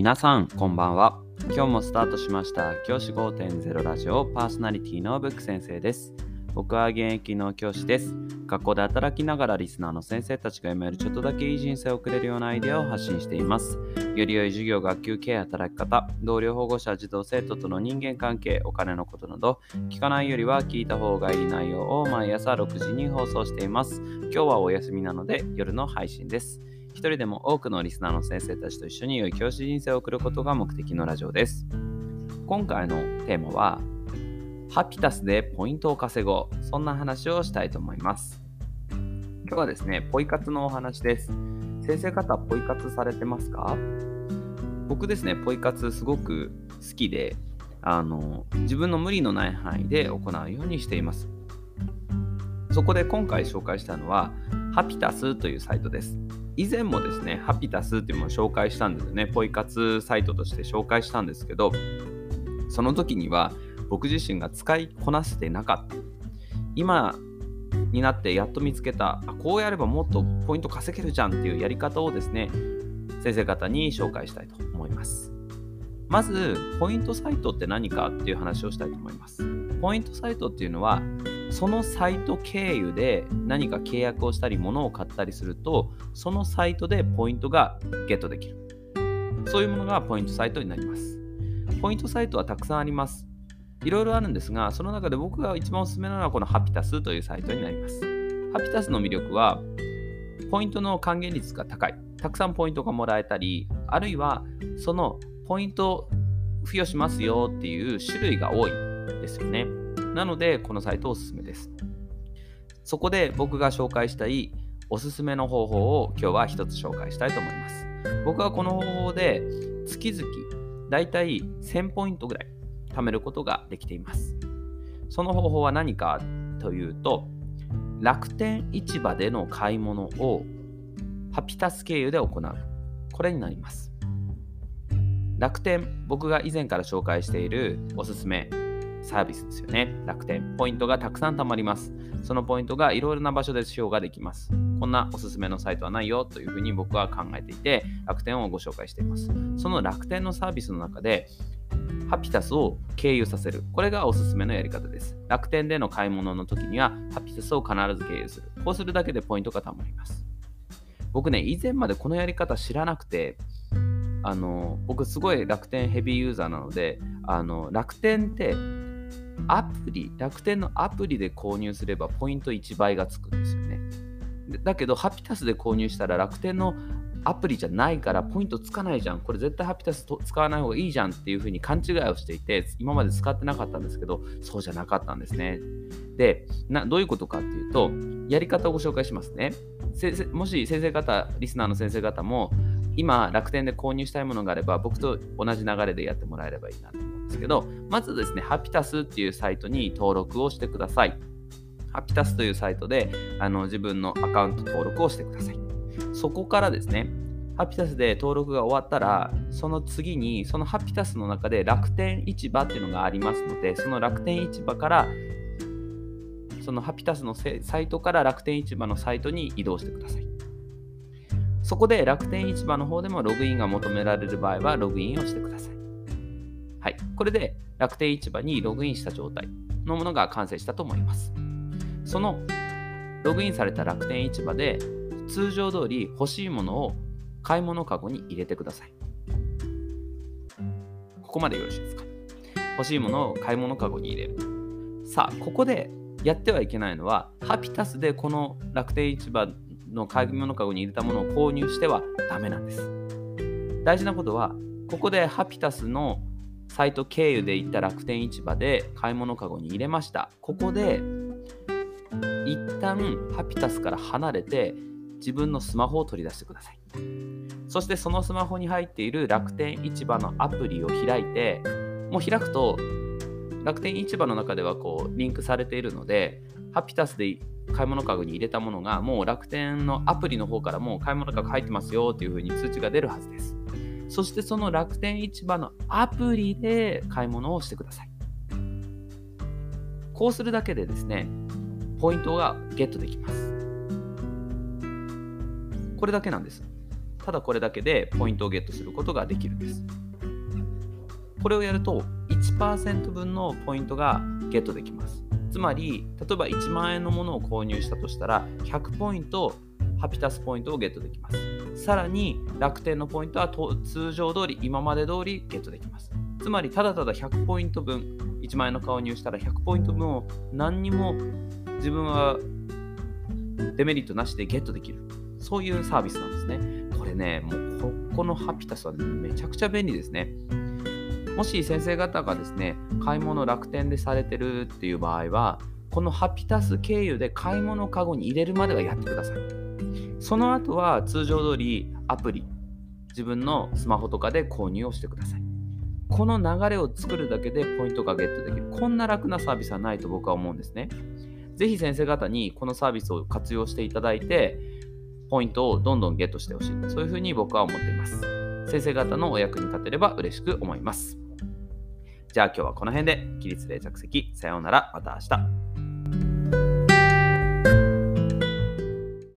皆さんこんばんは。今日もスタートしました教師5.0ラジオパーソナリティのブック先生です。僕は現役の教師です。学校で働きながらリスナーの先生たちが読めるちょっとだけいい人生を送れるようなアイデアを発信しています。より良い授業学級経営働き方同僚保護者児童生徒との人間関係お金のことなど聞かないよりは聞いた方がいい内容を毎朝6時に放送しています。今日はお休みなので夜の配信です。一人でも多くのリスナーの先生たちと一緒に良い教師人生を送ることが目的のラジオです今回のテーマはハピタスでポイントを稼ごう。そんな話をしたいと思います。今日はですね、ポイ活のお話です。先生方、ポイ活されてますか？僕ですね、ポイ活すごく好きで、あの、自分の無理のない範囲で行うようにしています。そこで今回紹介したのは、ハピタスというサイトです。以前もですね、ハピタスっていうものを紹介したんですよね、ポイ活サイトとして紹介したんですけど、その時には、僕自身が使いこなせてなかった。今になってやっと見つけたあこうやればもっとポイント稼げるじゃんっていうやり方をですね先生方に紹介したいと思います。まずポイントサイトって何かっていう話をしたいと思います。ポイントサイトっていうのはそのサイト経由で何か契約をしたり物を買ったりするとそのサイトでポイントがゲットできるそういうものがポイントサイトになりますポイントサイトはたくさんありますいろいろあるんですが、その中で僕が一番おすすめなのはこのハピタスというサイトになります。ハピタスの魅力は、ポイントの還元率が高い。たくさんポイントがもらえたり、あるいはそのポイント付与しますよっていう種類が多いですよね。なので、このサイトおすすめです。そこで僕が紹介したいおすすめの方法を今日は一つ紹介したいと思います。僕はこの方法で月々だいたい1000ポイントぐらい貯めることができています。その方法は何かというと、楽天市場での買い物をハピタス経由で行う。これになります。楽天、僕が以前から紹介しているおすすめサービスですよね。楽天。ポイントがたくさん貯まります。そのポイントがいろいろな場所で使用ができます。こんなおすすめのサイトはないよというふうに僕は考えていて、楽天をご紹介しています。その楽天のサービスの中で、ハピタスを経由させる。これがおすすめのやり方です。楽天での買い物の時には、ハピタスを必ず経由する。こうするだけでポイントが貯まります。僕ね、以前までこのやり方知らなくて、あの僕すごい楽天ヘビーユーザーなのであの楽天ってアプリ楽天のアプリで購入すればポイント1倍がつくんですよねだけどハピタスで購入したら楽天のアプリじゃないからポイントつかないじゃん。これ絶対ハピタス使わない方がいいじゃんっていう風に勘違いをしていて、今まで使ってなかったんですけど、そうじゃなかったんですね。で、などういうことかっていうと、やり方をご紹介しますね。もし先生方、リスナーの先生方も、今楽天で購入したいものがあれば、僕と同じ流れでやってもらえればいいなと思うんですけど、まずですね、ハピタスっていうサイトに登録をしてください。ハピタスというサイトであの自分のアカウント登録をしてください。そこからですね、ハピタスで登録が終わったら、その次に、そのハピタスの中で楽天市場っていうのがありますので、その楽天市場から、そのハピタスのサイトから楽天市場のサイトに移動してください。そこで楽天市場の方でもログインが求められる場合はログインをしてください。はい。これで楽天市場にログインした状態のものが完成したと思います。そのログインされた楽天市場で通常通り欲しいものを買い物かごに入れてください。ここまでよろしいですか？欲しいものを買い物かごに入れる。さあ、ここでやってはいけないのは、ハピタスでこの楽天市場の買い物かごに入れたものを購入してはダメなんです。大事なことは、ここでハピタスのサイト経由で行った楽天市場で買い物かごに入れました。ここで一旦ハピタスから離れて自分のスマホを取り出してください。そしてそのスマホに入っている楽天市場のアプリを開いて、もう開くと楽天市場の中ではこうリンクされているので、ハピタスで買い物かごに入れたものがもう楽天のアプリの方からもう買い物かご入ってますよというふうに通知が出るはずです。そしてその楽天市場のアプリで買い物をしてください。こうするだけでですね、ポイントがゲットできます。これだけなんです。ただこれだけでポイントをゲットすることができるんですこれをやると1%分のポイントがゲットできます。つまり例えば1万円のものを購入したとしたら100ポイントハピタスポイントをゲットできます。さらに楽天のポイントは通常通り今まで通りゲットできます。つまりただただ100ポイント分1万円の購入したら100ポイント分を何にも自分はデメリットなしでゲットできる。そういうサービスなんですね。これねもうここのハピタスはめちゃくちゃ便利ですね。もし先生方がですね買い物楽天でされてるっていう場合はこのハピタス経由で買い物カゴに入れるまではやってください。その後は通常通りアプリ自分のスマホとかで購入をしてください。この流れを作るだけでポイントがゲットできる。こんな楽なサービスはないと僕は思うんですね。ぜひ先生方にこのサービスを活用していただいてポイントをどんどんゲットしてほしい。そういうふうに僕は思っています。先生方のお役に立てれば嬉しく思います。じゃあ今日はこの辺で起立例着席さようなら。また明日。